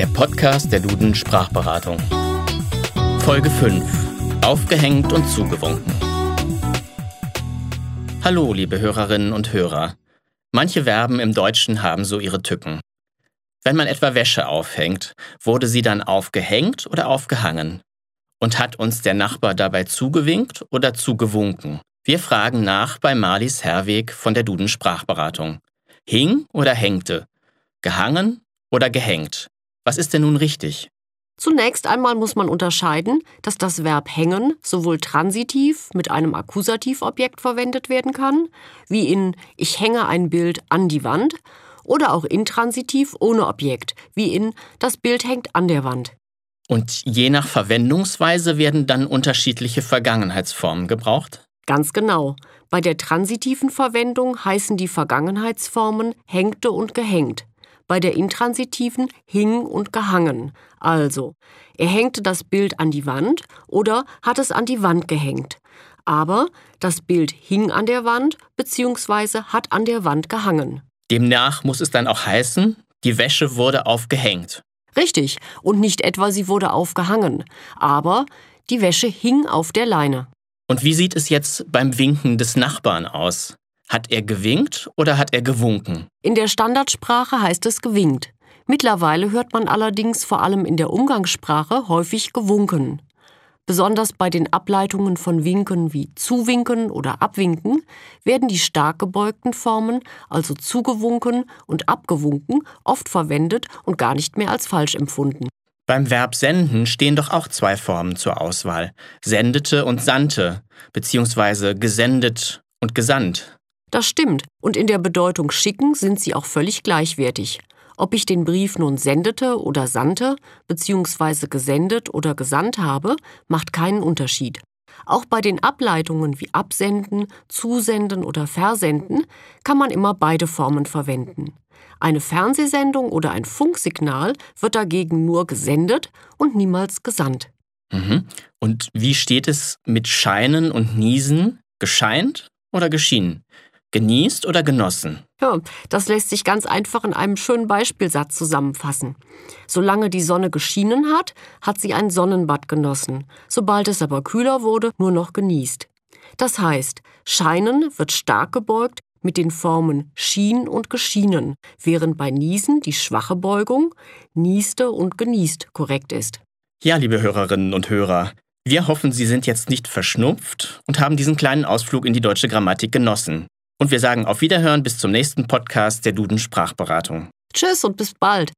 Der Podcast der Duden Sprachberatung. Folge 5. Aufgehängt und zugewunken. Hallo, liebe Hörerinnen und Hörer. Manche Verben im Deutschen haben so ihre Tücken. Wenn man etwa Wäsche aufhängt, wurde sie dann aufgehängt oder aufgehangen? Und hat uns der Nachbar dabei zugewinkt oder zugewunken? Wir fragen nach bei Marlies Herweg von der Duden Sprachberatung. Hing oder hängte? Gehangen oder gehängt? Was ist denn nun richtig? Zunächst einmal muss man unterscheiden, dass das Verb hängen sowohl transitiv mit einem Akkusativobjekt verwendet werden kann, wie in Ich hänge ein Bild an die Wand, oder auch intransitiv ohne Objekt, wie in Das Bild hängt an der Wand. Und je nach Verwendungsweise werden dann unterschiedliche Vergangenheitsformen gebraucht? Ganz genau. Bei der transitiven Verwendung heißen die Vergangenheitsformen hängte und gehängt. Bei der intransitiven hing und gehangen. Also, er hängte das Bild an die Wand oder hat es an die Wand gehängt. Aber das Bild hing an der Wand bzw. hat an der Wand gehangen. Demnach muss es dann auch heißen, die Wäsche wurde aufgehängt. Richtig, und nicht etwa sie wurde aufgehangen, aber die Wäsche hing auf der Leine. Und wie sieht es jetzt beim Winken des Nachbarn aus? Hat er gewinkt oder hat er gewunken? In der Standardsprache heißt es gewinkt. Mittlerweile hört man allerdings vor allem in der Umgangssprache häufig gewunken. Besonders bei den Ableitungen von Winken wie zuwinken oder abwinken werden die stark gebeugten Formen, also zugewunken und abgewunken, oft verwendet und gar nicht mehr als falsch empfunden. Beim Verb senden stehen doch auch zwei Formen zur Auswahl. Sendete und sandte, beziehungsweise gesendet und gesandt. Das stimmt, und in der Bedeutung schicken sind sie auch völlig gleichwertig. Ob ich den Brief nun sendete oder sandte, beziehungsweise gesendet oder gesandt habe, macht keinen Unterschied. Auch bei den Ableitungen wie absenden, zusenden oder versenden kann man immer beide Formen verwenden. Eine Fernsehsendung oder ein Funksignal wird dagegen nur gesendet und niemals gesandt. Mhm. Und wie steht es mit Scheinen und Niesen? Gescheint oder geschienen? Genießt oder genossen? Ja, das lässt sich ganz einfach in einem schönen Beispielsatz zusammenfassen. Solange die Sonne geschienen hat, hat sie ein Sonnenbad genossen. Sobald es aber kühler wurde, nur noch genießt. Das heißt, scheinen wird stark gebeugt, mit den Formen schien und geschienen, während bei Niesen die schwache Beugung nieste und genießt korrekt ist. Ja, liebe Hörerinnen und Hörer, wir hoffen, Sie sind jetzt nicht verschnupft und haben diesen kleinen Ausflug in die deutsche Grammatik genossen. Und wir sagen auf Wiederhören bis zum nächsten Podcast der Duden Sprachberatung. Tschüss und bis bald.